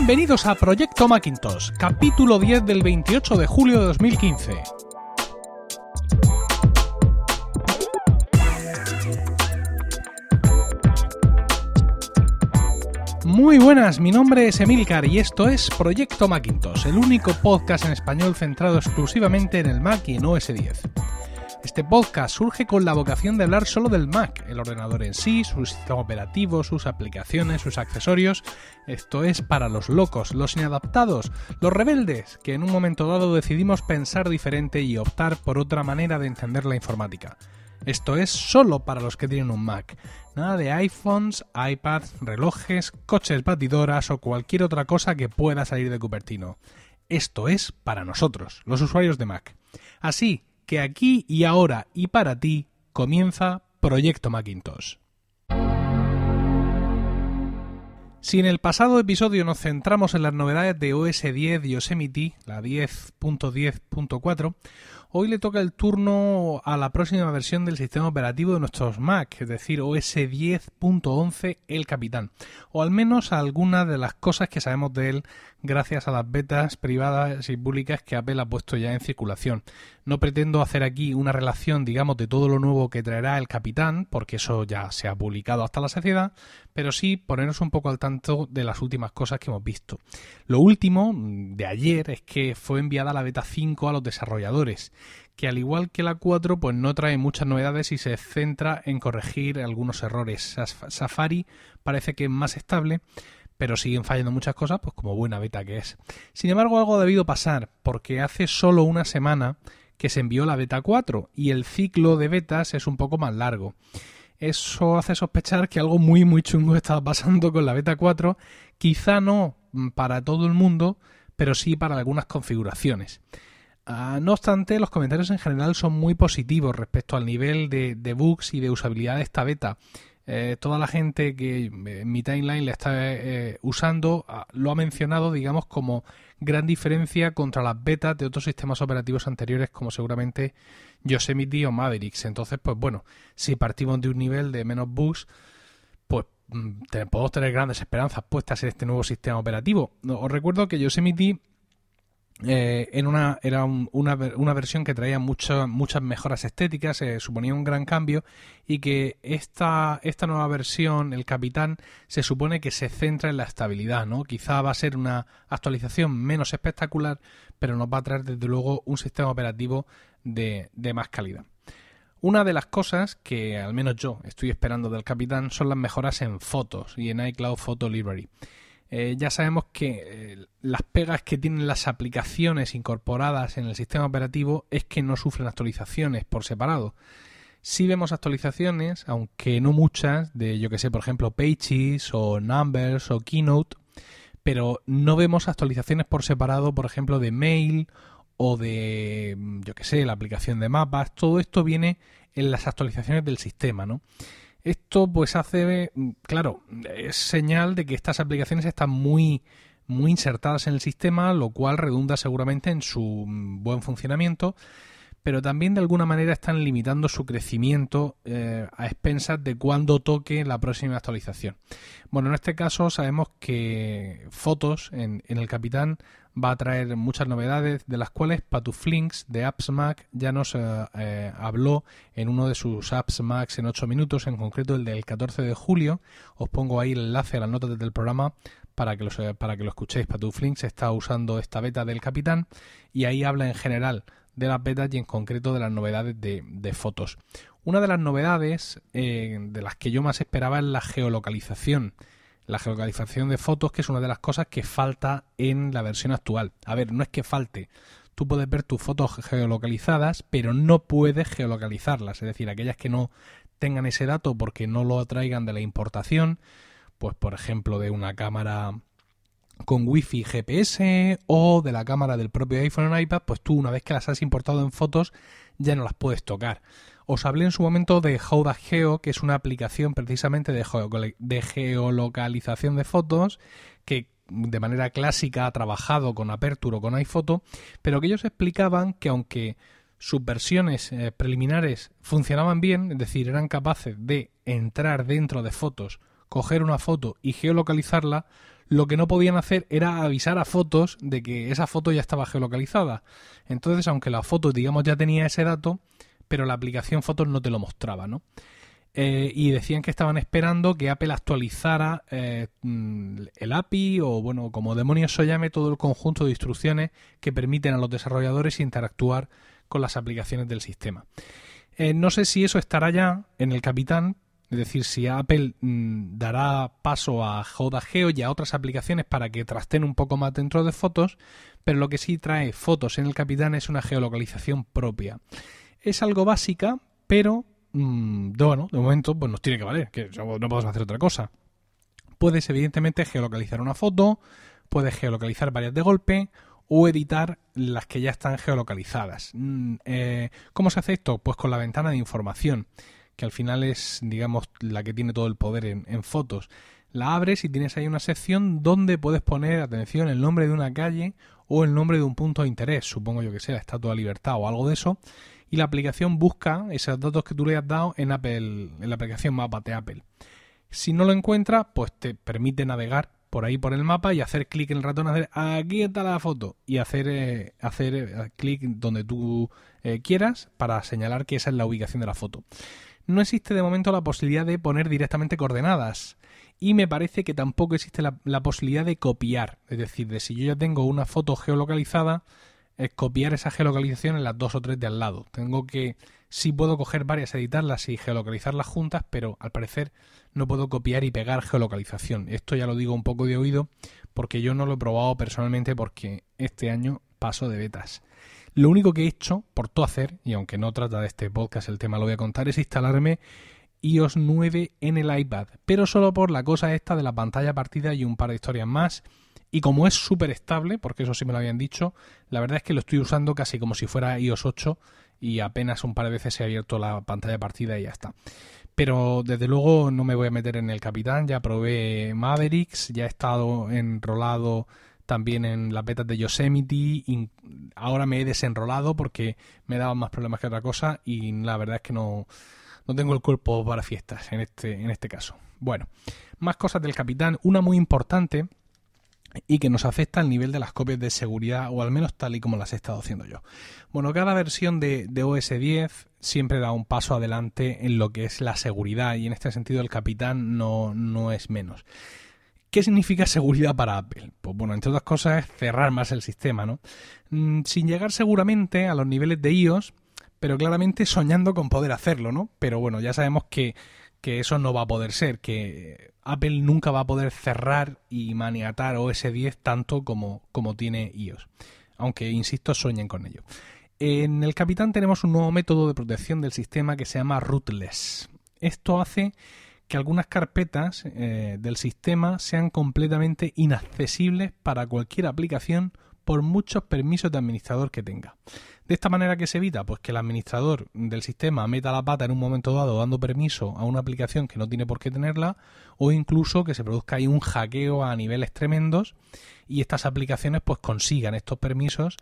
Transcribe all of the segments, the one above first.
Bienvenidos a Proyecto Macintosh, capítulo 10 del 28 de julio de 2015. Muy buenas, mi nombre es Emilcar y esto es Proyecto Macintosh, el único podcast en español centrado exclusivamente en el Mac y en OS 10. Este podcast surge con la vocación de hablar solo del Mac, el ordenador en sí, su sistema operativo, sus aplicaciones, sus accesorios. Esto es para los locos, los inadaptados, los rebeldes, que en un momento dado decidimos pensar diferente y optar por otra manera de entender la informática. Esto es solo para los que tienen un Mac. Nada de iPhones, iPads, relojes, coches batidoras o cualquier otra cosa que pueda salir de Cupertino. Esto es para nosotros, los usuarios de Mac. Así que aquí y ahora y para ti comienza Proyecto Macintosh. Si en el pasado episodio nos centramos en las novedades de OS 10 y Yosemite, la 10.10.4, hoy le toca el turno a la próxima versión del sistema operativo de nuestros Mac, es decir, OS 10.11 El Capitán, o al menos algunas de las cosas que sabemos de él gracias a las betas privadas y públicas que Apple ha puesto ya en circulación. No pretendo hacer aquí una relación, digamos, de todo lo nuevo que traerá el capitán, porque eso ya se ha publicado hasta la saciedad, pero sí ponernos un poco al tanto de las últimas cosas que hemos visto. Lo último de ayer es que fue enviada la beta 5 a los desarrolladores, que al igual que la 4, pues no trae muchas novedades y se centra en corregir algunos errores. Safari parece que es más estable, pero siguen fallando muchas cosas, pues como buena beta que es. Sin embargo, algo ha debido pasar, porque hace solo una semana que se envió la beta 4 y el ciclo de betas es un poco más largo. Eso hace sospechar que algo muy muy chungo estaba pasando con la beta 4, quizá no para todo el mundo, pero sí para algunas configuraciones. Ah, no obstante, los comentarios en general son muy positivos respecto al nivel de, bugs y de usabilidad de esta beta. Eh, toda la gente que en mi timeline le está eh, usando ah, lo ha mencionado, digamos, como gran diferencia contra las betas de otros sistemas operativos anteriores, como seguramente Yosemite o Mavericks. Entonces, pues bueno, si partimos de un nivel de menos bugs, pues mm, podemos tener grandes esperanzas puestas en este nuevo sistema operativo. Os recuerdo que Yosemite eh, en una, era una, una, versión que traía muchas muchas mejoras estéticas, suponía un gran cambio y que esta, esta nueva versión, el Capitán, se supone que se centra en la estabilidad, ¿no? Quizá va a ser una actualización menos espectacular, pero nos va a traer desde luego un sistema operativo de, de más calidad. Una de las cosas que al menos yo estoy esperando del Capitán son las mejoras en fotos y en iCloud Photo Library. Eh, ya sabemos que eh, las pegas que tienen las aplicaciones incorporadas en el sistema operativo es que no sufren actualizaciones por separado. Sí vemos actualizaciones, aunque no muchas, de yo que sé, por ejemplo, Pages o Numbers o Keynote, pero no vemos actualizaciones por separado, por ejemplo, de Mail o de, yo que sé, la aplicación de mapas. Todo esto viene en las actualizaciones del sistema, ¿no? Esto pues hace, claro, es señal de que estas aplicaciones están muy muy insertadas en el sistema, lo cual redunda seguramente en su buen funcionamiento, pero también de alguna manera están limitando su crecimiento eh, a expensas de cuándo toque la próxima actualización. Bueno, en este caso sabemos que Fotos en, el Capitán va a traer muchas novedades, de las cuales Patuflinks de Apps Mac ya nos eh, eh, habló en uno de sus Apps Max en 8 minutos, en concreto el del 14 de julio. Os pongo ahí el enlace a las notas del programa para que, lo, para que lo escuchéis. Patuflinks está usando esta beta del Capitán y ahí habla en general de las betas y en concreto de las novedades de, fotos. Una de las novedades eh, de las que yo más esperaba es la geolocalización la geolocalización de fotos, que es una de las cosas que falta en la versión actual. A ver, no es que falte. Tú puedes ver tus fotos geolocalizadas, pero no puedes geolocalizarlas. Es decir, aquellas que no tengan ese dato porque no lo traigan de la importación, pues por ejemplo de una cámara con wifi GPS o de la cámara del propio iPhone o iPad, pues tú una vez que las has importado en fotos ya no las puedes tocar. Os hablé en su momento de Howda Geo, que es una aplicación precisamente de, geolocalización de fotos que de manera clásica ha trabajado con Aperture o con iPhoto, pero que ellos explicaban que aunque sus versiones eh, preliminares funcionaban bien, es decir, eran capaces de entrar dentro de fotos, coger una foto y geolocalizarla, lo que no podían hacer era avisar a fotos de que esa foto ya estaba geolocalizada. Entonces, aunque la foto, digamos, ya tenía ese dato, pero la aplicación Fotos no te lo mostraba, ¿no? Eh, y decían que estaban esperando que Apple actualizara eh, mm, el API o, bueno, como demonios se llame, todo el conjunto de instrucciones que permiten a los desarrolladores interactuar con las aplicaciones del sistema. Eh, no sé si eso estará ya en el Capitán, es decir, si Apple mm, dará paso a JGeo y a otras aplicaciones para que trasten un poco más dentro de fotos, pero lo que sí trae fotos en el Capitán es una geolocalización propia. Es algo básica, pero Mm, bueno, de momento pues nos tiene que valer, que no podemos hacer otra cosa. Puedes evidentemente geolocalizar una foto, puedes geolocalizar varias de golpe o editar las que ya están geolocalizadas. Mm, eh, ¿Cómo se hace esto? Pues con la ventana de información, que al final es, digamos, la que tiene todo el poder en, fotos. La abres y tienes ahí una sección donde puedes poner, atención, el nombre de una calle o el nombre de un punto de interés, supongo yo que sea, Estatua de Libertad o algo de eso, y la aplicación busca esos datos que tú le has dado en Apple, en la aplicación Mapa de Apple. Si no lo encuentra, pues te permite navegar por ahí por el mapa y hacer clic en el ratón, hacer aquí está la foto y hacer, eh, hacer eh, clic donde tú eh, quieras para señalar que esa es la ubicación de la foto. No existe de momento la posibilidad de poner directamente coordenadas y me parece que tampoco existe la, posibilidad de copiar, es decir, de si yo ya tengo una foto geolocalizada, es copiar esa geolocalización en las dos o tres de al lado. Tengo que, sí puedo coger varias, editarlas y geolocalizarlas juntas, pero al parecer no puedo copiar y pegar geolocalización. Esto ya lo digo un poco de oído porque yo no lo he probado personalmente porque este año paso de betas. Lo único que he hecho, por todo hacer, y aunque no trata de este podcast el tema lo voy a contar, es instalarme iOS 9 en el iPad, pero solo por la cosa esta de la pantalla partida y un par de historias más y como es súper estable, porque eso sí me lo habían dicho, la verdad es que lo estoy usando casi como si fuera iOS 8 y apenas un par de veces he abierto la pantalla partida y ya está. Pero desde luego no me voy a meter en el capitán, ya probé Mavericks, ya he estado enrolado también en las betas de Yosemite, y ahora me he desenrolado porque me daban más problemas que otra cosa y la verdad es que no, no tengo el cuerpo para fiestas en este, en este caso. Bueno, más cosas del capitán, una muy importante y que nos afecta al nivel de las copias de seguridad o al menos tal y como las he estado haciendo yo. Bueno, cada versión de, OS 10 siempre da un paso adelante en lo que es la seguridad y en este sentido el capitán no, no es menos. ¿Qué significa seguridad para Apple? Pues bueno, entre otras cosas cerrar más el sistema, ¿no? Mm, sin llegar seguramente a los niveles de iOS, pero claramente soñando con poder hacerlo, ¿no? Pero bueno, ya sabemos que que eso no va a poder ser, que Apple nunca va a poder cerrar y maniatar OS 10 tanto como, como tiene iOS. Aunque, insisto, sueñen con ello. En el Capitán tenemos un nuevo método de protección del sistema que se llama rootless. Esto hace que algunas carpetas eh, del sistema sean completamente inaccesibles para cualquier aplicación por muchos permisos de administrador que tenga. De esta manera que se evita, pues que el administrador del sistema meta la pata en un momento dado dando permiso a una aplicación que no tiene por qué tenerla, o incluso que se produzca ahí un hackeo a niveles tremendos y estas aplicaciones pues consigan estos permisos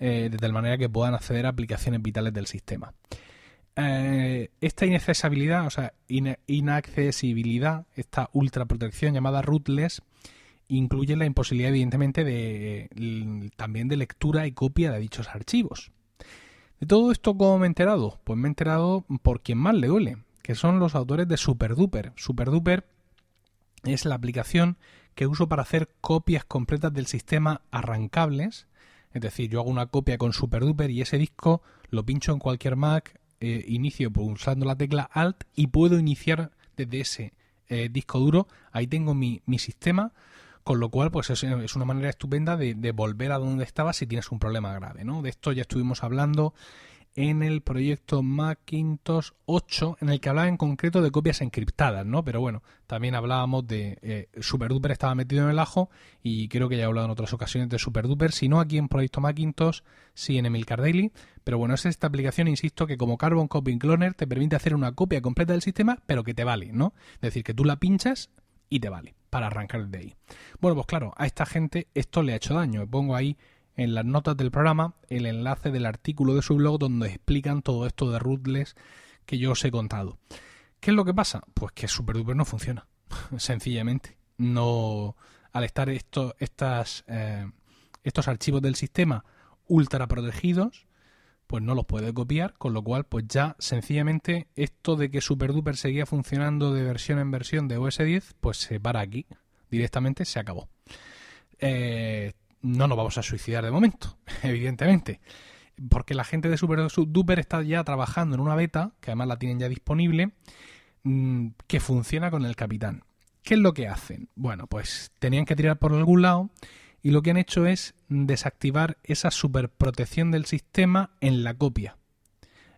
eh, de tal manera que puedan acceder a aplicaciones vitales del sistema. Eh, esta inaccesibilidad, o sea, inaccesibilidad, esta ultra protección llamada rootless, incluye la imposibilidad, evidentemente, de, también de lectura y copia de dichos archivos. De todo esto, ¿cómo me he enterado? Pues me he enterado por quien más le duele, que son los autores de SuperDuper. SuperDuper es la aplicación que uso para hacer copias completas del sistema arrancables. Es decir, yo hago una copia con SuperDuper y ese disco lo pincho en cualquier Mac, eh, inicio pulsando la tecla Alt y puedo iniciar desde ese eh, disco duro. Ahí tengo mi, mi sistema con lo cual, pues es, una manera estupenda de, volver a donde estabas si tienes un problema grave, ¿no? De esto ya estuvimos hablando en el proyecto Macintosh 8, en el que hablaba en concreto de copias encriptadas, ¿no? Pero bueno, también hablábamos de eh, SuperDuper estaba metido en el ajo y creo que ya he hablado en otras ocasiones de SuperDuper, si no aquí en Proyecto Macintosh, sí en Emil Daily, pero bueno, es esta aplicación, insisto, que como Carbon Copy Cloner te permite hacer una copia completa del sistema, pero que te vale, ¿no? Es decir, que tú la pinchas y te vale para arrancar de ahí. Bueno, pues claro, a esta gente esto le ha hecho daño. Pongo ahí en las notas del programa el enlace del artículo de su blog donde explican todo esto de rootless que yo os he contado. ¿Qué es lo que pasa? Pues que SuperDuper no funciona, sencillamente. No al estar eh, estos archivos del sistema ultra protegidos, pues no los puede copiar, con lo cual pues ya sencillamente esto de que SuperDuper seguía funcionando de versión en versión de OS 10, pues se para aquí, directamente se acabó. Eh, no nos vamos a suicidar de momento, evidentemente, porque la gente de SuperDuper está ya trabajando en una beta, que además la tienen ya disponible, mm, que funciona con el capitán. ¿Qué es lo que hacen? Bueno, pues tenían que tirar por algún lado y lo que han hecho es desactivar esa superprotección del sistema en la copia.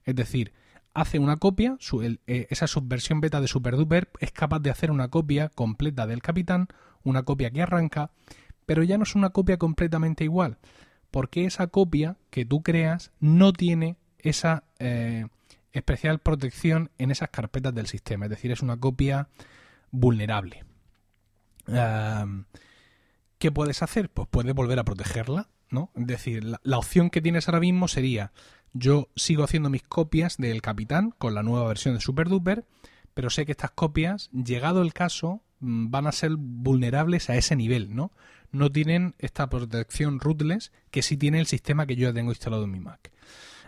Es decir, hace una copia, eh, esa subversión beta de SuperDuper es capaz de hacer una copia completa del capitán, una copia que arranca, pero ya no es una copia completamente igual, porque esa copia que tú creas no tiene esa eh, especial protección en esas carpetas del sistema, es decir, es una copia vulnerable. ¿Qué puedes hacer? Pues puedes volver a protegerla, ¿no? Es decir, la, opción que tienes ahora mismo sería yo sigo haciendo mis copias del Capitán con la nueva versión de Super Duper, pero sé que estas copias, llegado el caso, mm, van a ser vulnerables a ese nivel, ¿no? No tienen esta protección rootless que sí tiene el sistema que yo ya tengo instalado en mi Mac.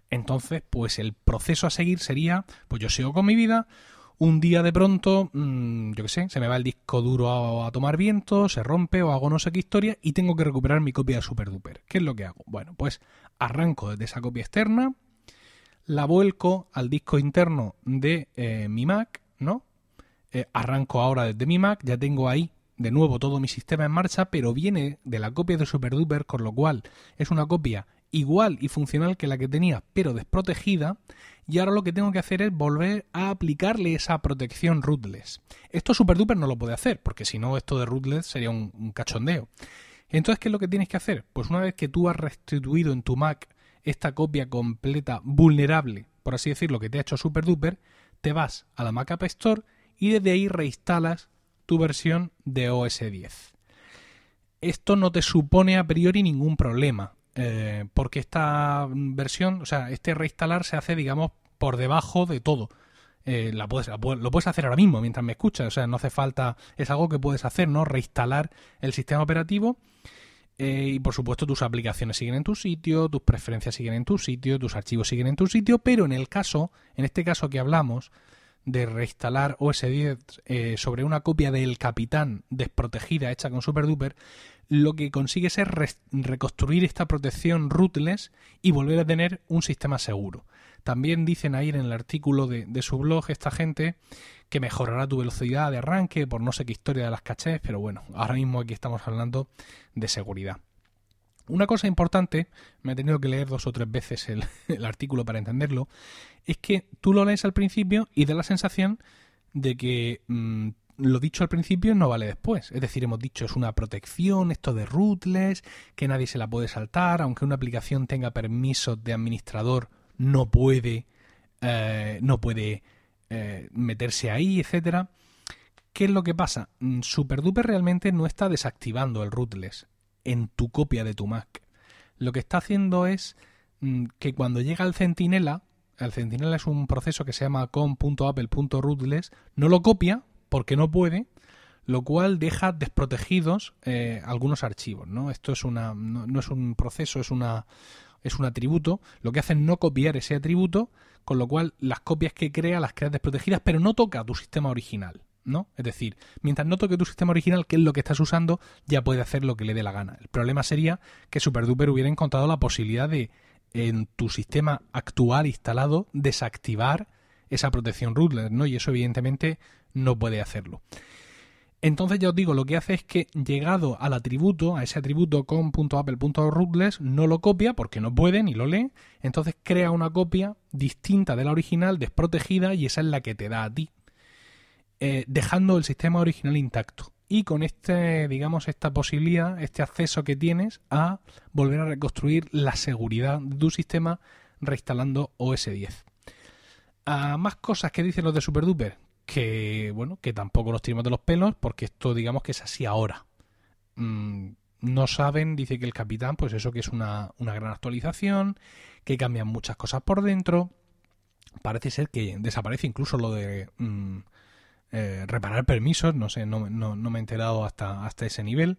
Entonces, pues el proceso a seguir sería, pues yo sigo con mi vida, un día de pronto, mm, yo qué sé, se me va el disco duro a, tomar viento, se rompe o hago no sé qué historia y tengo que recuperar mi copia de Super Duper. ¿Qué es lo que hago? Bueno, pues arranco desde esa copia externa, la vuelco al disco interno de eh, mi Mac, ¿no? Eh, arranco ahora desde mi Mac, ya tengo ahí de nuevo todo mi sistema en marcha, pero viene de la copia de Super Duper, con lo cual es una copia igual y funcional que la que tenía, pero desprotegida, y ahora lo que tengo que hacer es volver a aplicarle esa protección rootless. Esto SuperDuper no lo puede hacer, porque si no esto de rootless sería un, cachondeo. Entonces, ¿qué es lo que tienes que hacer? Pues una vez que tú has restituido en tu Mac esta copia completa vulnerable, por así decirlo, que te ha hecho SuperDuper, te vas a la Mac App Store y desde ahí reinstalas tu versión de OS 10. Esto no te supone a priori ningún problema. Eh, porque esta versión, o sea, este reinstalar se hace, digamos, por debajo de todo. Eh, la puedes, lo puedes hacer ahora mismo mientras me escuchas, o sea, no hace falta, es algo que puedes hacer, ¿no? Reinstalar el sistema operativo eh, y por supuesto tus aplicaciones siguen en tu sitio, tus preferencias siguen en tu sitio, tus archivos siguen en tu sitio, pero en el caso, en este caso que hablamos de reinstalar OS 10 sobre una copia del Capitán desprotegida hecha con SuperDuper, lo que consigue es reconstruir esta protección rootless y volver a tener un sistema seguro. También dicen ahí en el artículo de, su blog esta gente que mejorará tu velocidad de arranque por no sé qué historia de las cachés, pero bueno, ahora mismo aquí estamos hablando de seguridad. Una cosa importante, me he tenido que leer dos o tres veces el, artículo para entenderlo, es que tú lo lees al principio y da la sensación de que mm, lo dicho al principio no vale después. Es decir, hemos dicho es una protección, esto de rootless, que nadie se la puede saltar, aunque una aplicación tenga permisos de administrador, no puede, eh, no puede eh, meterse ahí, etcétera. ¿Qué es lo que pasa? Mm, SuperDuper realmente no está desactivando el rootless en tu copia de tu Mac. Lo que está haciendo es mm, que cuando llega el Centinela, el Centinela es un proceso que se llama com.apple.rootless, no lo copia, porque no puede, lo cual deja desprotegidos eh, algunos archivos. ¿no? Esto es una, no, es un proceso, es una es un atributo, lo que hace es no copiar ese atributo, con lo cual las copias que crea las crea desprotegidas, pero no toca tu sistema original. ¿no? Es decir, mientras no toque tu sistema original, que es lo que estás usando, ya puede hacer lo que le dé la gana. El problema sería que SuperDuper hubiera encontrado la posibilidad de, en tu sistema actual instalado, desactivar esa protección rootless, ¿no? Y eso evidentemente no puede hacerlo. Entonces ya os digo, lo que hace es que llegado al atributo, a ese atributo con.apple.rootless, no lo copia porque no puede ni lo lee, entonces crea una copia distinta de la original, desprotegida, y esa es la que te da a ti, eh, dejando el sistema original intacto. Y con este, digamos, esta posibilidad, este acceso que tienes a volver a reconstruir la seguridad de tu sistema reinstalando OS 10. A más cosas que dicen los de SuperDuper, que bueno, que tampoco nos tiramos de los pelos porque esto digamos que es así ahora. Mm, no saben, dice que el capitán, pues eso que es una, una gran actualización, que cambian muchas cosas por dentro. Parece ser que desaparece incluso lo de mm, eh, reparar permisos, no sé, no, me he enterado hasta, hasta ese nivel.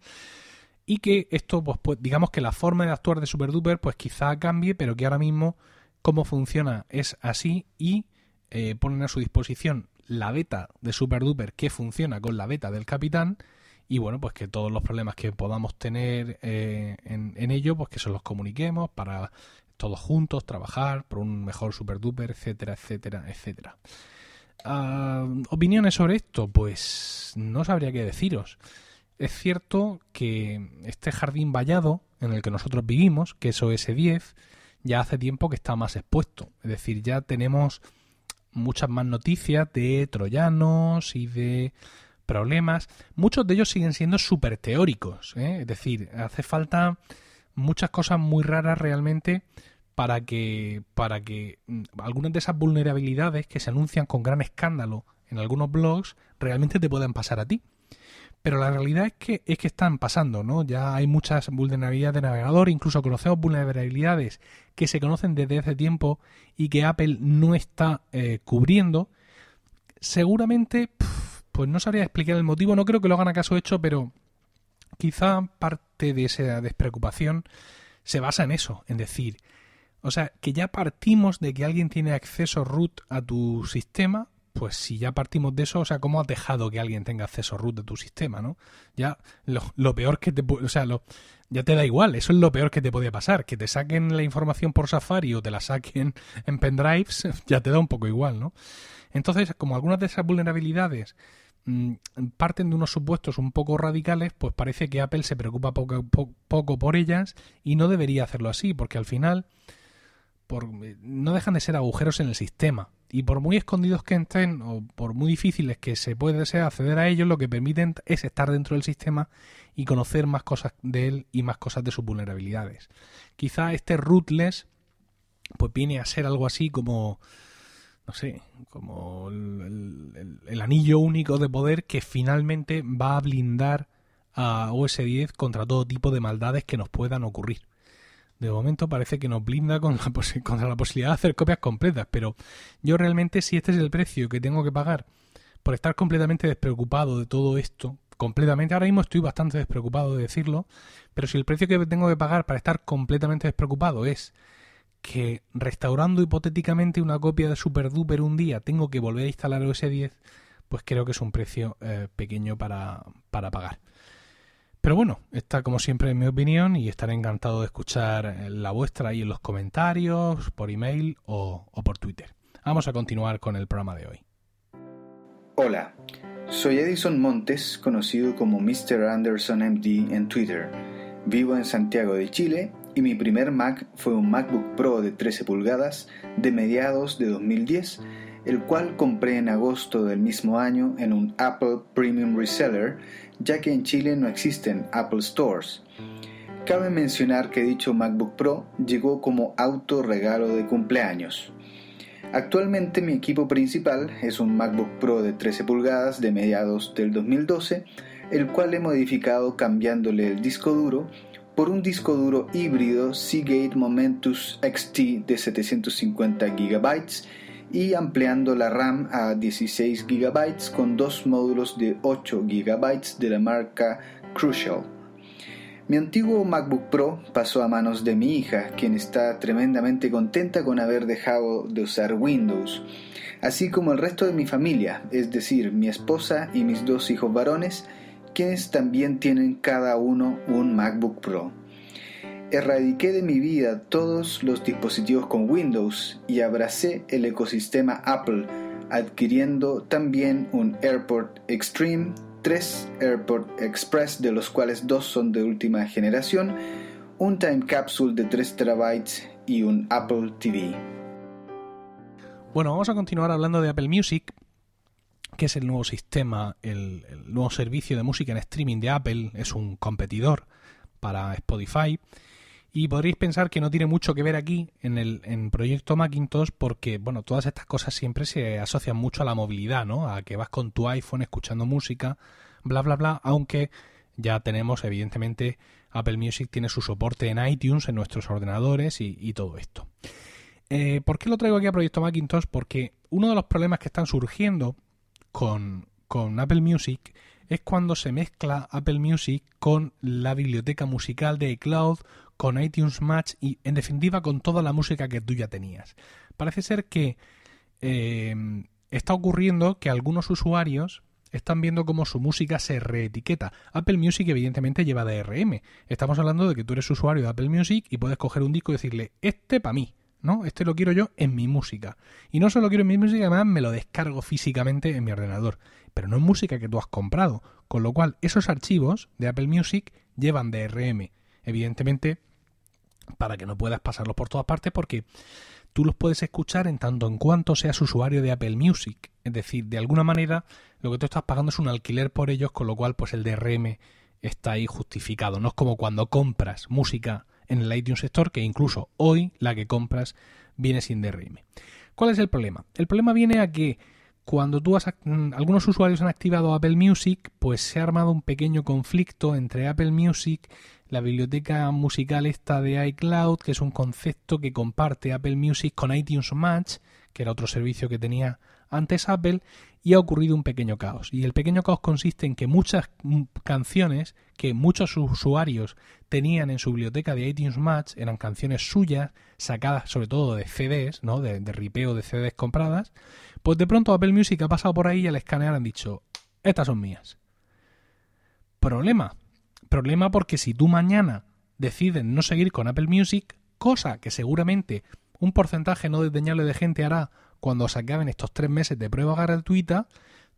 Y que esto, pues, pues, digamos que la forma de actuar de SuperDuper, pues quizá cambie, pero que ahora mismo cómo funciona es así y eh, ponen a su disposición la beta de SuperDuper que funciona con la beta del Capitán y bueno, pues que todos los problemas que podamos tener eh, en, ello, pues que se los comuniquemos para todos juntos trabajar por un mejor super duper, etcétera, etcétera, etcétera. Ah, ¿Opiniones sobre esto? Pues no sabría qué deciros. Es cierto que este jardín vallado en el que nosotros vivimos, que es OS 10, ya hace tiempo que está más expuesto. Es decir, ya tenemos muchas más noticias de troyanos y de problemas. Muchos de ellos siguen siendo súper teóricos. ¿eh? Es decir, hace falta muchas cosas muy raras realmente para que, para que mm, algunas de esas vulnerabilidades que se anuncian con gran escándalo en algunos blogs realmente te puedan pasar a ti. Pero la realidad es que, es que están pasando, ¿no? Ya hay muchas vulnerabilidades de navegador, incluso conocemos vulnerabilidades que se conocen desde hace tiempo y que Apple no está eh, cubriendo. Seguramente, pues no sabría explicar el motivo, no creo que lo hagan a caso hecho, pero quizá parte de esa despreocupación se basa en eso, en decir, o sea, que ya partimos de que alguien tiene acceso root a tu sistema, pues si ya partimos de eso, o sea, ¿cómo has dejado que alguien tenga acceso root a tu sistema, no? Ya lo, peor que te o sea, lo, ya te da igual, eso es lo peor que te puede pasar, que te saquen la información por Safari o te la saquen en pendrives, ya te da un poco igual, ¿no? Entonces, como algunas de esas vulnerabilidades Mm, parten de unos supuestos un poco radicales, pues parece que Apple se preocupa poco por ellas y no debería hacerlo así, porque al final por, no dejan de ser agujeros en el sistema. Y por muy escondidos que estén o por muy difíciles que se puede ser acceder a ellos, lo que permiten es estar dentro del sistema y conocer más cosas de él y más cosas de sus vulnerabilidades. Quizá este rootless pues viene a ser algo así como no sé, como el, anillo único de poder que finalmente va a blindar a OS 10 contra todo tipo de maldades que nos puedan ocurrir. De momento parece que nos blinda con la contra la posibilidad de hacer copias completas, pero yo realmente si este es el precio que tengo que pagar por estar completamente despreocupado de todo esto, completamente, ahora mismo estoy bastante despreocupado de decirlo, pero si el precio que tengo que pagar para estar completamente despreocupado es que restaurando hipotéticamente una copia de Super Duper un día tengo que volver a instalar OS 10, pues creo que es un precio eh, pequeño para, para pagar. Pero bueno, está como siempre en mi opinión y estaré encantado de escuchar la vuestra ahí en los comentarios, por email o, o por Twitter. Vamos a continuar con el programa de hoy. Hola, soy Edison Montes, conocido como Mr. Anderson MD en Twitter. Vivo en Santiago de Chile y mi primer Mac fue un MacBook Pro de 13 pulgadas de mediados de 2010, el cual compré en agosto del mismo año en un Apple Premium Reseller, ya que en Chile no existen Apple Stores. Cabe mencionar que dicho MacBook Pro llegó como auto regalo de cumpleaños. Actualmente mi equipo principal es un MacBook Pro de 13 pulgadas de mediados del 2012, el cual he modificado cambiándole el disco duro por un disco duro híbrido Seagate Momentus XT de 750 GB y ampliando la RAM a 16 GB con dos módulos de 8 GB de la marca Crucial. Mi antiguo MacBook Pro pasó a manos de mi hija, quien está tremendamente contenta con haber dejado de usar Windows, así como el resto de mi familia, es decir, mi esposa y mis dos hijos varones, quienes también tienen cada uno un MacBook Pro. Erradiqué de mi vida todos los dispositivos con Windows y abracé el ecosistema Apple, adquiriendo también un AirPort Extreme, tres AirPort Express, de los cuales dos son de última generación, un Time Capsule de 3 TB y un Apple TV. Bueno, vamos a continuar hablando de Apple Music, que es el nuevo sistema, el, nuevo servicio de música en streaming de Apple, es un competidor para Spotify. Y podréis pensar que no tiene mucho que ver aquí en el en proyecto Macintosh porque, bueno, todas estas cosas siempre se asocian mucho a la movilidad, ¿no? A que vas con tu iPhone escuchando música, bla, bla, bla, aunque ya tenemos, evidentemente, Apple Music tiene su soporte en iTunes, en nuestros ordenadores y, todo esto. Eh, ¿Por qué lo traigo aquí a Proyecto Macintosh? Porque uno de los problemas que están surgiendo con, con Apple Music es cuando se mezcla Apple Music con la biblioteca musical de iCloud, con iTunes Match y en definitiva con toda la música que tú ya tenías. Parece ser que eh, está ocurriendo que algunos usuarios están viendo cómo su música se reetiqueta. Apple Music evidentemente lleva DRM. Estamos hablando de que tú eres usuario de Apple Music y puedes coger un disco y decirle, este para mí, ¿no? Este lo quiero yo en mi música. Y no solo quiero en mi música, además me lo descargo físicamente en mi ordenador. Pero no es música que tú has comprado. Con lo cual, esos archivos de Apple Music llevan DRM. Evidentemente, para que no puedas pasarlos por todas partes, porque tú los puedes escuchar en tanto en cuanto seas usuario de Apple Music. Es decir, de alguna manera, lo que tú estás pagando es un alquiler por ellos, con lo cual, pues el DRM está ahí justificado. No es como cuando compras música en el iTunes Store, que incluso hoy la que compras viene sin DRM. ¿Cuál es el problema? El problema viene a que cuando tú has, mm, algunos usuarios han activado Apple Music, pues se ha armado un pequeño conflicto entre Apple Music, la biblioteca musical esta de iCloud, que es un concepto que comparte Apple Music con iTunes Match, que era otro servicio que tenía antes Apple, y ha ocurrido un pequeño caos. Y el pequeño caos consiste en que muchas canciones que muchos usuarios tenían en su biblioteca de iTunes Match eran canciones suyas, sacadas sobre todo de CDs, ¿no? de, de ripeo de CDs compradas, pues de pronto Apple Music ha pasado por ahí y al escanear han dicho, estas son mías. Problema. Problema porque si tú mañana decides no seguir con Apple Music, cosa que seguramente un porcentaje no desdeñable de gente hará cuando se acaben estos tres meses de prueba gratuita,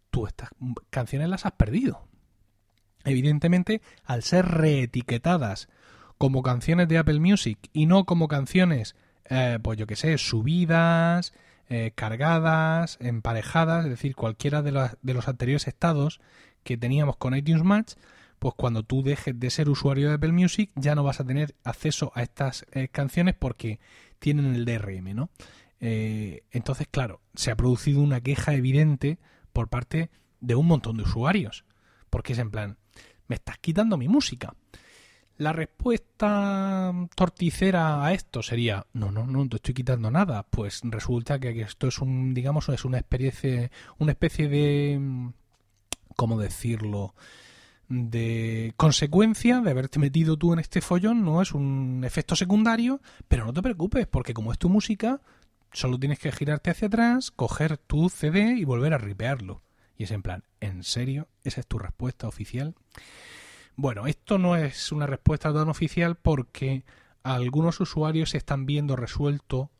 tú estas canciones las has perdido. Evidentemente, al ser reetiquetadas como canciones de Apple Music y no como canciones, eh, pues yo que sé, subidas, eh, cargadas, emparejadas, es decir, cualquiera de, de los anteriores estados que teníamos con iTunes Match, pues cuando tú dejes de ser usuario de Apple Music ya no vas a tener acceso a estas eh, canciones porque tienen el DRM, ¿no? Eh, entonces, claro, se ha producido una queja evidente por parte de un montón de usuarios. Porque es en plan, me estás quitando mi música. La respuesta torticera a esto sería, no, no, no te estoy quitando nada. Pues resulta que esto es un, digamos, es una especie, una especie de, ¿cómo decirlo? De consecuencia de haberte metido tú en este follón, no es un efecto secundario, pero no te preocupes, porque como es tu música, solo tienes que girarte hacia atrás, coger tu CD y volver a ripearlo. Y es en plan, ¿en serio? ¿Esa es tu respuesta oficial? Bueno, esto no es una respuesta tan oficial porque algunos usuarios están viendo resuelto,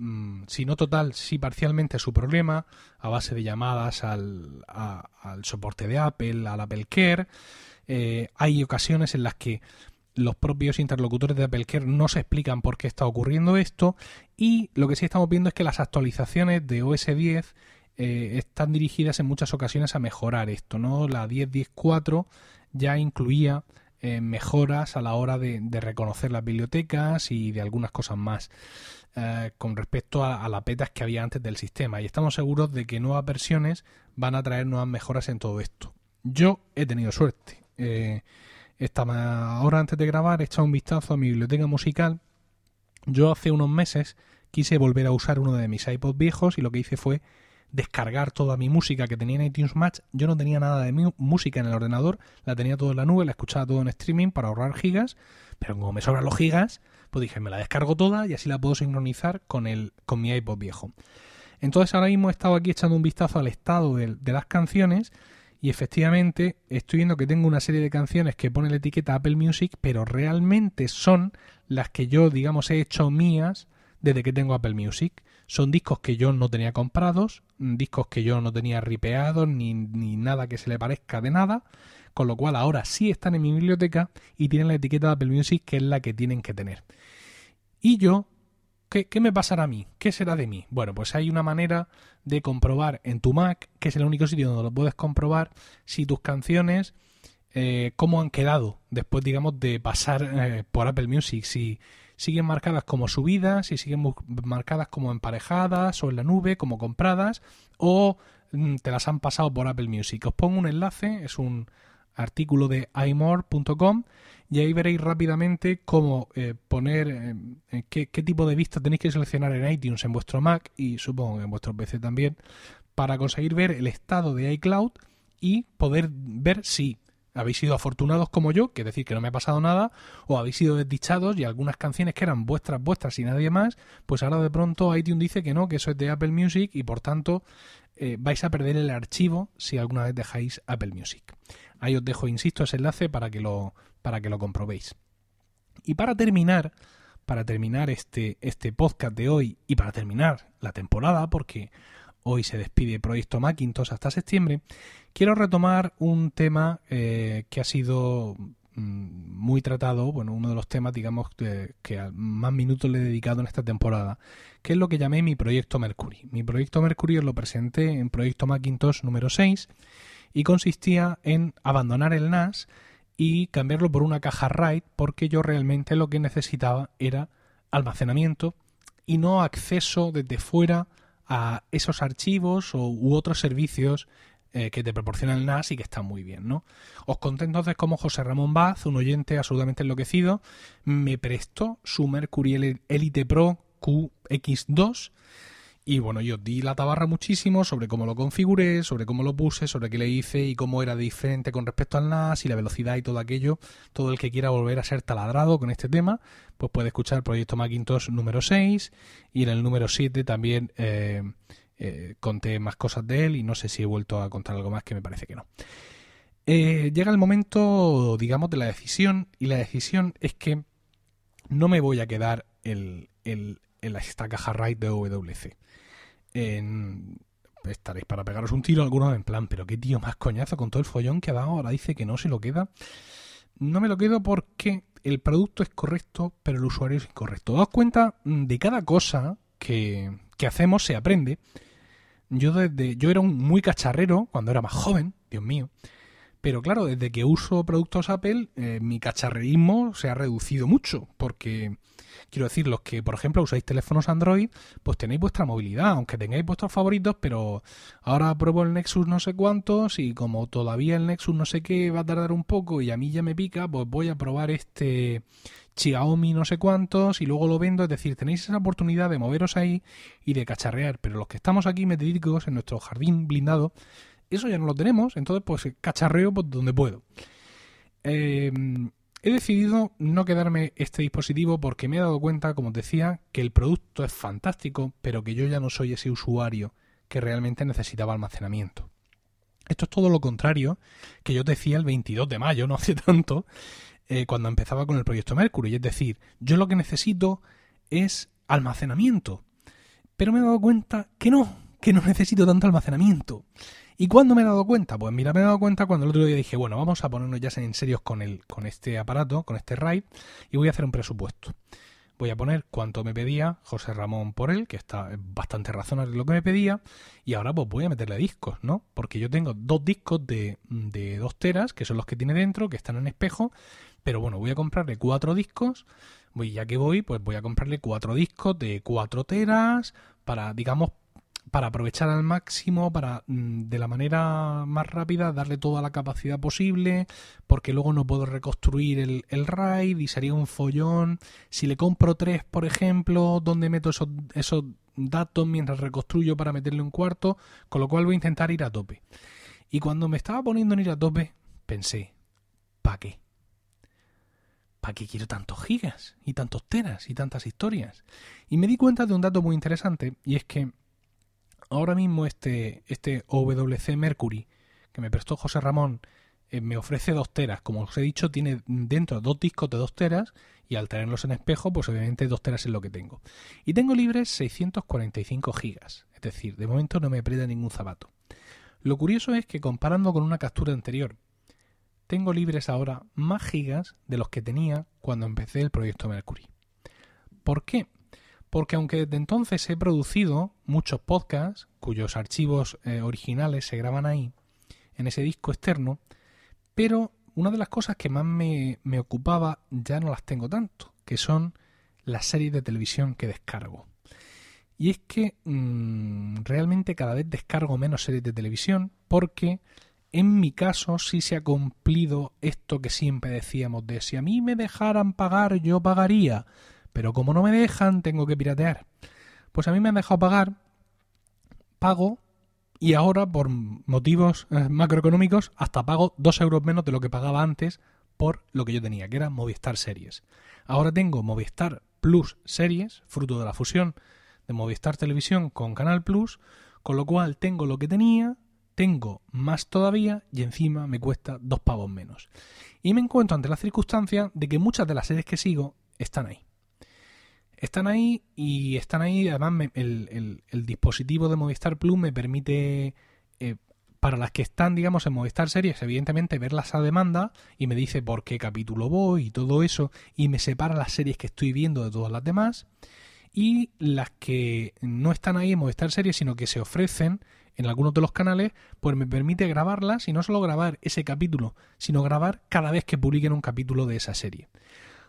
mm, si no total, si parcialmente su problema, a base de llamadas al, al soporte de Apple, al Apple Care. Eh, hay ocasiones en las que los propios interlocutores de AppleCare no se explican por qué está ocurriendo esto y lo que sí estamos viendo es que las actualizaciones de OS 10 eh, están dirigidas en muchas ocasiones a mejorar esto, ¿no? La 10.10.4 ya incluía eh, mejoras a la hora de, reconocer las bibliotecas y de algunas cosas más eh, con respecto a, las betas que había antes del sistema y estamos seguros de que nuevas versiones van a traer nuevas mejoras en todo esto. Yo he tenido suerte. Esta, ahora antes de grabar he echado un vistazo a mi biblioteca musical. Yo hace unos meses quise volver a usar uno de mis iPods viejos y lo que hice fue descargar toda mi música que tenía en iTunes Match. Yo no tenía nada de mi música en el ordenador, la tenía todo en la nube, la escuchaba todo en streaming para ahorrar gigas, pero como me sobran los gigas, pues dije, me la descargo toda y así la puedo sincronizar con, el, con mi iPod viejo. Entonces ahora mismo he estado aquí echando un vistazo al estado de, las canciones y efectivamente estoy viendo que tengo una serie de canciones que pone la etiqueta Apple Music, pero realmente son las que yo, digamos, he hecho mías desde que tengo Apple Music. Son discos que yo no tenía comprados, discos que yo no tenía ripeados, ni, ni nada que se le parezca de nada, con lo cual ahora sí están en mi biblioteca y tienen la etiqueta de Apple Music, que es la que tienen que tener. Y yo ¿Qué, me pasará a mí? ¿Qué será de mí? Bueno, pues hay una manera de comprobar en tu Mac, que es el único sitio donde lo puedes comprobar, si tus canciones, eh, cómo han quedado después, digamos, de pasar eh, por Apple Music. Si siguen marcadas como subidas, si siguen marcadas como emparejadas o en la nube, como compradas, o mm, te las han pasado por Apple Music. Os pongo un enlace, es un artículo de imore.com y ahí veréis rápidamente cómo eh, poner eh, qué, tipo de vista tenéis que seleccionar en iTunes en vuestro Mac y supongo que en vuestro PC también para conseguir ver el estado de iCloud y poder ver si habéis sido afortunados como yo, que decir que no me ha pasado nada, o habéis sido desdichados y algunas canciones que eran vuestras, vuestras y nadie más, pues ahora de pronto iTunes dice que no, que eso es de Apple Music y por tanto eh, vais a perder el archivo si alguna vez dejáis Apple Music. Ahí os dejo, insisto, ese enlace para que lo, para que lo comprobéis. Y para terminar, para terminar este, este podcast de hoy y para terminar la temporada, porque hoy se despide Proyecto Macintosh hasta septiembre, quiero retomar un tema eh, que ha sido mm, muy tratado, bueno, uno de los temas, digamos, que más minutos le he dedicado en esta temporada, que es lo que llamé mi proyecto Mercury. Mi proyecto Mercury os lo presenté en Proyecto Macintosh número 6 y consistía en abandonar el NAS y cambiarlo por una caja RAID porque yo realmente lo que necesitaba era almacenamiento y no acceso desde fuera a esos archivos u otros servicios eh, que te proporciona el NAS y que están muy bien, ¿no? Os conté entonces cómo José Ramón Baz, un oyente absolutamente enloquecido, me prestó su Mercury Elite Pro QX2 y bueno, yo di la tabarra muchísimo sobre cómo lo configuré, sobre cómo lo puse, sobre qué le hice y cómo era diferente con respecto al NAS y la velocidad y todo aquello. Todo el que quiera volver a ser taladrado con este tema, pues puede escuchar el proyecto Macintosh número 6 y en el número 7 también eh, eh, conté más cosas de él y no sé si he vuelto a contar algo más que me parece que no. Eh, llega el momento, digamos, de la decisión y la decisión es que no me voy a quedar en esta caja RAID de WC en, estaréis para pegaros un tiro alguno en plan, pero qué tío más coñazo con todo el follón que ha dado, ahora dice que no se lo queda. No me lo quedo porque el producto es correcto, pero el usuario es incorrecto. Daos cuenta mm, de cada cosa que, que hacemos se aprende. Yo desde yo era un muy cacharrero cuando era más joven, Dios mío. Pero claro, desde que uso productos Apple, eh, mi cacharreísmo se ha reducido mucho, porque Quiero decir, los que, por ejemplo, usáis teléfonos Android, pues tenéis vuestra movilidad, aunque tengáis vuestros favoritos, pero ahora pruebo el Nexus no sé cuántos y como todavía el Nexus no sé qué va a tardar un poco y a mí ya me pica, pues voy a probar este Xiaomi no sé cuántos y luego lo vendo. Es decir, tenéis esa oportunidad de moveros ahí y de cacharrear, pero los que estamos aquí metidos en nuestro jardín blindado, eso ya no lo tenemos, entonces pues cacharreo pues, donde puedo. Eh, He decidido no quedarme este dispositivo porque me he dado cuenta, como os decía, que el producto es fantástico, pero que yo ya no soy ese usuario que realmente necesitaba almacenamiento. Esto es todo lo contrario que yo decía el 22 de mayo, no hace tanto, eh, cuando empezaba con el proyecto Mercury. Es decir, yo lo que necesito es almacenamiento. Pero me he dado cuenta que no, que no necesito tanto almacenamiento. ¿Y cuándo me he dado cuenta? Pues mira, me he dado cuenta cuando el otro día dije, bueno, vamos a ponernos ya en serios con, el, con este aparato, con este RAID, y voy a hacer un presupuesto. Voy a poner cuánto me pedía José Ramón por él, que está bastante razonable lo que me pedía, y ahora pues voy a meterle discos, ¿no? Porque yo tengo dos discos de, de dos teras, que son los que tiene dentro, que están en espejo, pero bueno, voy a comprarle cuatro discos, voy, ya que voy, pues voy a comprarle cuatro discos de cuatro teras, para, digamos, para aprovechar al máximo, para mm, de la manera más rápida darle toda la capacidad posible, porque luego no puedo reconstruir el, RAID y sería un follón. Si le compro tres, por ejemplo, ¿dónde meto esos, esos datos mientras reconstruyo para meterle un cuarto? Con lo cual voy a intentar ir a tope. Y cuando me estaba poniendo en ir a tope, pensé, ¿para qué? ¿Para qué quiero tantos gigas y tantos teras y tantas historias? Y me di cuenta de un dato muy interesante y es que ahora mismo este, este OWC Mercury que me prestó José Ramón eh, me ofrece dos teras. Como os he dicho, tiene dentro dos discos de dos teras y al tenerlos en espejo, pues obviamente dos teras es lo que tengo. Y tengo libres 645 gigas. Es decir, de momento no me aprieta ningún zapato. Lo curioso es que comparando con una captura anterior, tengo libres ahora más gigas de los que tenía cuando empecé el proyecto Mercury. ¿Por qué? Porque aunque desde entonces he producido muchos podcasts cuyos archivos eh, originales se graban ahí, en ese disco externo, pero una de las cosas que más me, ocupaba ya no las tengo tanto, que son las series de televisión que descargo. Y es que mm, realmente cada vez descargo menos series de televisión porque en mi caso sí se ha cumplido esto que siempre decíamos de si a mí me dejaran pagar yo pagaría. Pero como no me dejan, tengo que piratear. Pues a mí me han dejado pagar, pago y ahora, por motivos eh, macroeconómicos, hasta pago dos euros menos de lo que pagaba antes por lo que yo tenía, que era Movistar Series. Ahora tengo Movistar Plus Series, fruto de la fusión de Movistar Televisión con Canal Plus, con lo cual tengo lo que tenía, tengo más todavía y encima me cuesta dos pavos menos. Y me encuentro ante la circunstancia de que muchas de las series que sigo están ahí. Están ahí y están ahí, además el, dispositivo de Movistar Plus me permite, eh, para las que están, digamos, en Movistar Series, evidentemente verlas a demanda y me dice por qué capítulo voy y todo eso y me separa las series que estoy viendo de todas las demás y las que no están ahí en Movistar Series, sino que se ofrecen en algunos de los canales, pues me permite grabarlas y no solo grabar ese capítulo, sino grabar cada vez que publiquen un capítulo de esa serie.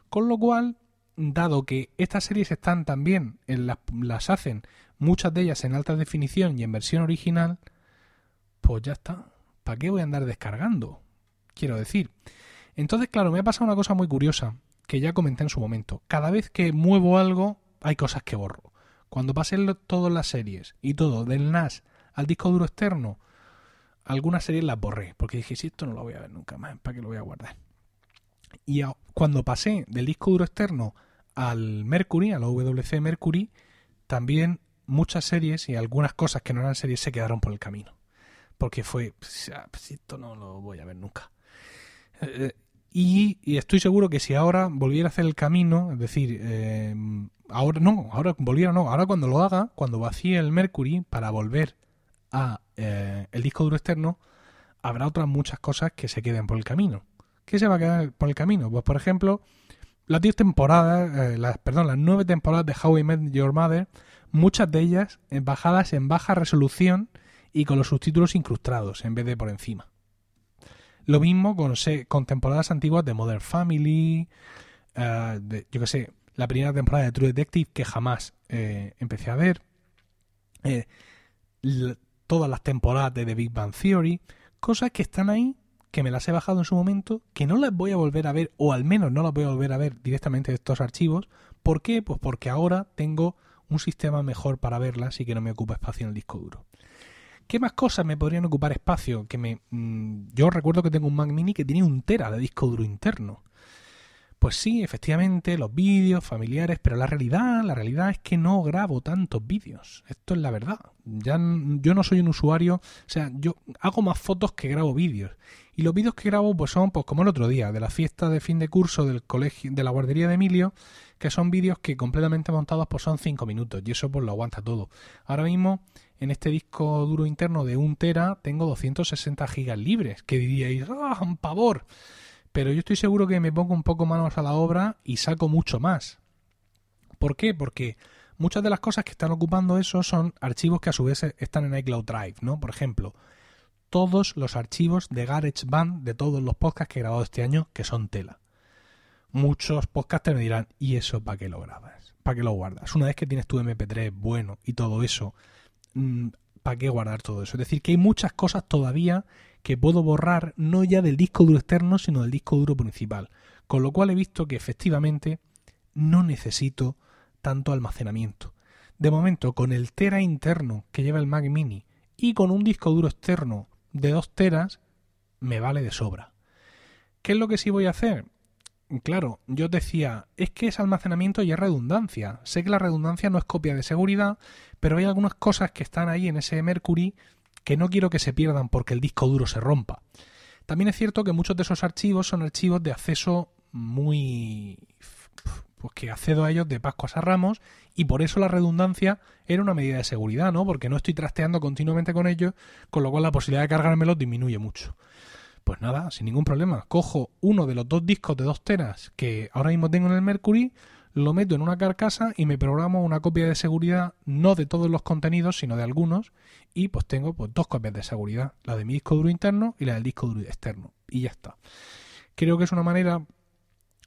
Con lo cual, dado que estas series están también, en las, las hacen muchas de ellas en alta definición y en versión original, pues ya está. ¿Para qué voy a andar descargando? Quiero decir. Entonces, claro, me ha pasado una cosa muy curiosa, que ya comenté en su momento. Cada vez que muevo algo, hay cosas que borro. Cuando pasé todas las series y todo del NAS al disco duro externo, algunas series las borré, porque dije, si esto no lo voy a ver nunca más, ¿para qué lo voy a guardar? Y cuando pasé del disco duro externo al Mercury, al WC Mercury, también muchas series y algunas cosas que no eran series se quedaron por el camino. Porque fue, pues, pues esto no lo voy a ver nunca. Eh, y, estoy seguro que si ahora volviera a hacer el camino, es decir, eh, ahora no, ahora volviera no, ahora cuando lo haga, cuando vacíe el Mercury para volver a eh, el disco duro externo, habrá otras muchas cosas que se queden por el camino. ¿Qué se va a quedar por el camino? Pues por ejemplo, las 10 temporadas, eh, las, perdón, las 9 temporadas de How I Met Your Mother, muchas de ellas bajadas en baja resolución y con los subtítulos incrustados en vez de por encima. Lo mismo con, con temporadas antiguas de Modern Family, eh, yo que sé, la primera temporada de True Detective que jamás empecé a ver todas las temporadas de The Big Bang Theory, cosas que están ahí, que me las he bajado en su momento, que no las voy a volver a ver, o al menos no las voy a volver a ver directamente de estos archivos. ¿Por qué? Pues porque ahora tengo un sistema mejor para verlas y que no me ocupa espacio en el disco duro. ¿Qué más cosas me podrían ocupar espacio? Que me, mm, yo recuerdo que tengo un Mac Mini que tiene un tera de disco duro interno. Pues sí, efectivamente, los vídeos familiares, pero la realidad, la realidad es que no grabo tantos vídeos. Esto es la verdad. Ya yo no soy un usuario, o sea, yo hago más fotos que grabo vídeos. Y los vídeos que grabo pues son pues como el otro día, de la fiesta de fin de curso del colegio de la guardería de Emilio, que son vídeos que completamente montados pues son 5 minutos y eso pues lo aguanta todo. Ahora mismo en este disco duro interno de 1 tera tengo 260 gigas libres, que diríais, ¡ah, un pavor! pero yo estoy seguro que me pongo un poco manos a la obra y saco mucho más. ¿Por qué? Porque muchas de las cosas que están ocupando eso son archivos que a su vez están en iCloud Drive, ¿no? Por ejemplo, todos los archivos de GarageBand de todos los podcasts que he grabado este año, que son tela. Muchos podcasters me dirán, ¿y eso para qué lo grabas? ¿Para qué lo guardas? Una vez que tienes tu MP3 bueno y todo eso, mm, ¿para qué guardar todo eso? Es decir, que hay muchas cosas todavía que puedo borrar no ya del disco duro externo, sino del disco duro principal. Con lo cual he visto que efectivamente no necesito tanto almacenamiento. De momento, con el tera interno que lleva el Mac mini y con un disco duro externo de 2 teras, me vale de sobra. ¿Qué es lo que sí voy a hacer? Claro, yo decía, es que es almacenamiento y es redundancia. Sé que la redundancia no es copia de seguridad, pero hay algunas cosas que están ahí en ese Mercury que no quiero que se pierdan porque el disco duro se rompa. También es cierto que muchos de esos archivos son archivos de acceso muy pues que accedo a ellos de Pascuas a Ramos y por eso la redundancia era una medida de seguridad, ¿no? Porque no estoy trasteando continuamente con ellos, con lo cual la posibilidad de cargármelos disminuye mucho. Pues nada, sin ningún problema. Cojo uno de los dos discos de dos teras que ahora mismo tengo en el Mercury, lo meto en una carcasa y me programo una copia de seguridad, no de todos los contenidos, sino de algunos, y pues tengo pues, dos copias de seguridad, la de mi disco duro interno y la del disco duro externo, y ya está. Creo que es una manera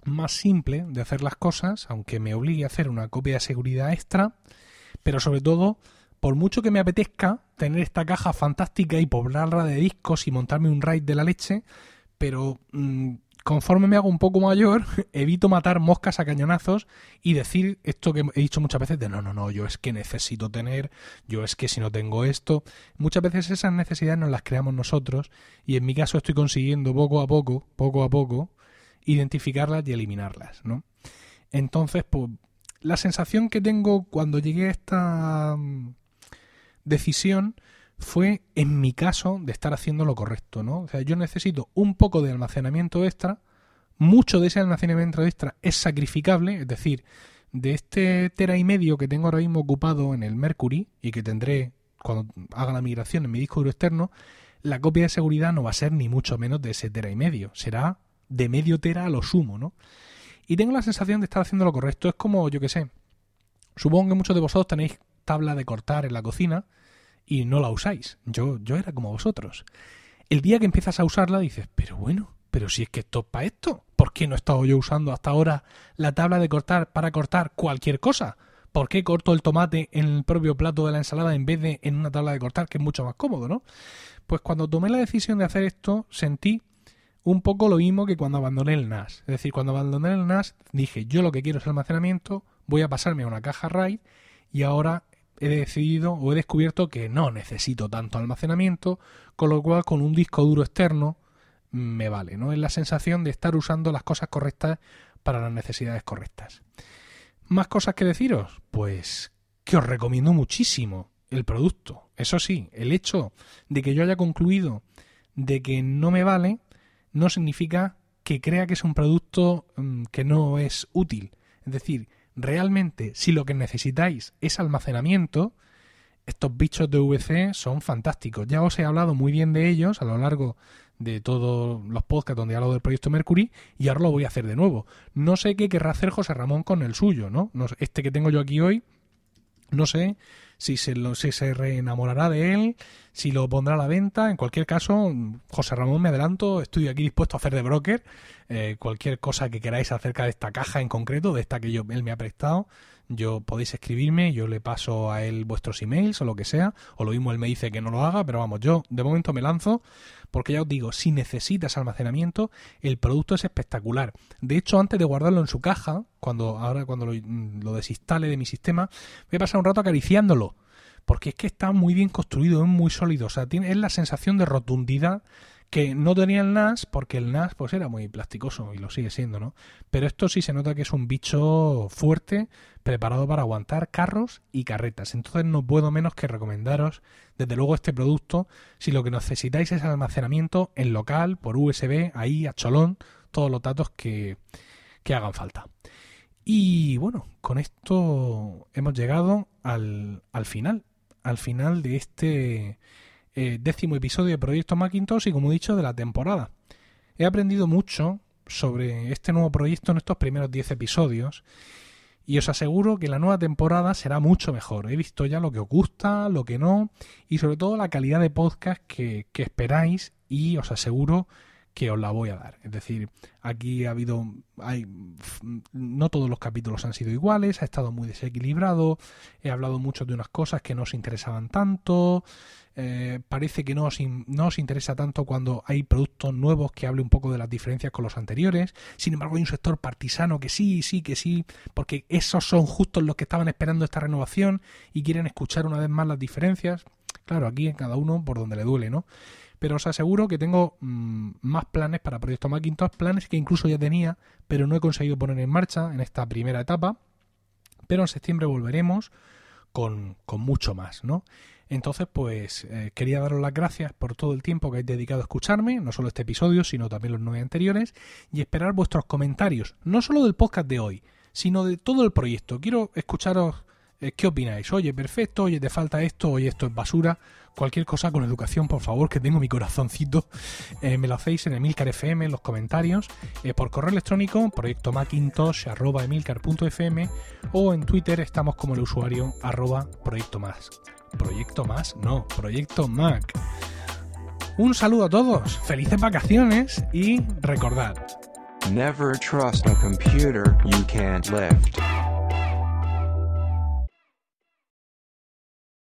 más simple de hacer las cosas, aunque me obligue a hacer una copia de seguridad extra, pero sobre todo, por mucho que me apetezca tener esta caja fantástica y poblarla de discos y montarme un RAID de la leche, pero mm, conforme me hago un poco mayor, evito matar moscas a cañonazos y decir esto que he dicho muchas veces de no, no, no, yo es que necesito tener, yo es que si no tengo esto. Muchas veces esas necesidades nos las creamos nosotros y en mi caso estoy consiguiendo poco a poco, poco a poco, identificarlas y eliminarlas, ¿no? Entonces, pues, la sensación que tengo cuando llegué a esta mm, decisión fue, en mi caso, de estar haciendo lo correcto, ¿no? O sea, yo necesito un poco de almacenamiento extra, mucho de ese almacenamiento extra es sacrificable, es decir, de este tera y medio que tengo ahora mismo ocupado en el Mercury y que tendré cuando haga la migración en mi disco duro externo, la copia de seguridad no va a ser ni mucho menos de ese tera y medio, será de medio tera a lo sumo, ¿no? Y tengo la sensación de estar haciendo lo correcto. Es como, yo que sé, supongo que muchos de vosotros tenéis tabla de cortar en la cocina y no la usáis. Yo, yo era como vosotros. El día que empiezas a usarla dices, pero bueno, pero si es que esto es para esto, ¿por qué no he estado yo usando hasta ahora la tabla de cortar para cortar cualquier cosa? ¿Por qué corto el tomate en el propio plato de la ensalada en vez de en una tabla de cortar que es mucho más cómodo, ¿no? Pues cuando tomé la decisión de hacer esto, sentí un poco lo mismo que cuando abandoné el NAS. Es decir, cuando abandoné el NAS dije, yo lo que quiero es almacenamiento, voy a pasarme a una caja RAID y ahora he decidido o he descubierto que no necesito tanto almacenamiento, con lo cual con un disco duro externo me vale, ¿no? Es la sensación de estar usando las cosas correctas para las necesidades correctas. ¿Más cosas que deciros? Pues que os recomiendo muchísimo el producto. Eso sí, el hecho de que yo haya concluido de que no me vale no significa que crea que es un producto mm, que no es útil. Es decir, realmente si lo que necesitáis es almacenamiento, estos bichos de VC son fantásticos. Ya os he hablado muy bien de ellos a lo largo de todos los podcasts donde he hablado del proyecto Mercury y ahora lo voy a hacer de nuevo. No sé qué querrá hacer José Ramón con el suyo, ¿no? Este que tengo yo aquí hoy, no sé si se, lo, si se reenamorará de él, si lo pondrá a la venta. En cualquier caso, José Ramón, me adelanto, estoy aquí dispuesto a hacer de broker. Eh, cualquier cosa que queráis acerca de esta caja en concreto, de esta que yo, él me ha prestado, yo podéis escribirme, yo le paso a él vuestros emails o lo que sea, o lo mismo él me dice que no lo haga, pero vamos, yo de momento me lanzo, porque ya os digo, si necesitas almacenamiento, el producto es espectacular. De hecho, antes de guardarlo en su caja, cuando ahora cuando lo, desinstale de mi sistema, voy a pasar un rato acariciándolo porque es que está muy bien construido, es muy sólido, o sea, tiene, es la sensación de rotundidad que no tenía el NAS porque el NAS pues era muy plasticoso y lo sigue siendo, ¿no? Pero esto sí se nota que es un bicho fuerte, preparado para aguantar carros y carretas. Entonces no puedo menos que recomendaros desde luego este producto si lo que necesitáis es almacenamiento en local, por USB, ahí a cholón, todos los datos que, que hagan falta. Y bueno, con esto hemos llegado al, al final, al final de este eh, décimo episodio de Proyecto Macintosh y como he dicho de la temporada. He aprendido mucho sobre este nuevo proyecto en estos primeros 10 episodios y os aseguro que la nueva temporada será mucho mejor. He visto ya lo que os gusta, lo que no y sobre todo la calidad de podcast que, esperáis y os aseguro os la voy a dar. Es decir, aquí ha habido, hay, no todos los capítulos han sido iguales, ha estado muy desequilibrado, he hablado mucho de unas cosas que no os interesaban tanto, eh, parece que no os, no os interesa tanto cuando hay productos nuevos que hable un poco de las diferencias con los anteriores, sin embargo hay un sector partisano que sí, sí, que sí, porque esos son justos los que estaban esperando esta renovación y quieren escuchar una vez más las diferencias. Claro, aquí en cada uno por donde le duele, ¿no? Pero os aseguro que tengo mm, más planes para Proyecto Macintosh, planes que incluso ya tenía, pero no he conseguido poner en marcha en esta primera etapa, pero en septiembre volveremos con, mucho más, ¿no? Entonces, pues eh, quería daros las gracias por todo el tiempo que habéis dedicado a escucharme, no solo este episodio, sino también los nueve anteriores, y esperar vuestros comentarios, no solo del podcast de hoy, sino de todo el proyecto. Quiero escucharos eh, qué opináis. Oye, perfecto, oye, te falta esto, oye, esto es basura cualquier cosa con educación, por favor, que tengo mi corazoncito, eh, me lo hacéis en Emilcar FM, en los comentarios, eh, por correo electrónico, proyecto macintosh.emilcar.fm o en Twitter estamos como el usuario arroba proyecto más. ¿Proyecto más? No, proyecto Mac. Un saludo a todos, felices vacaciones y recordad. Never trust a computer you can't lift.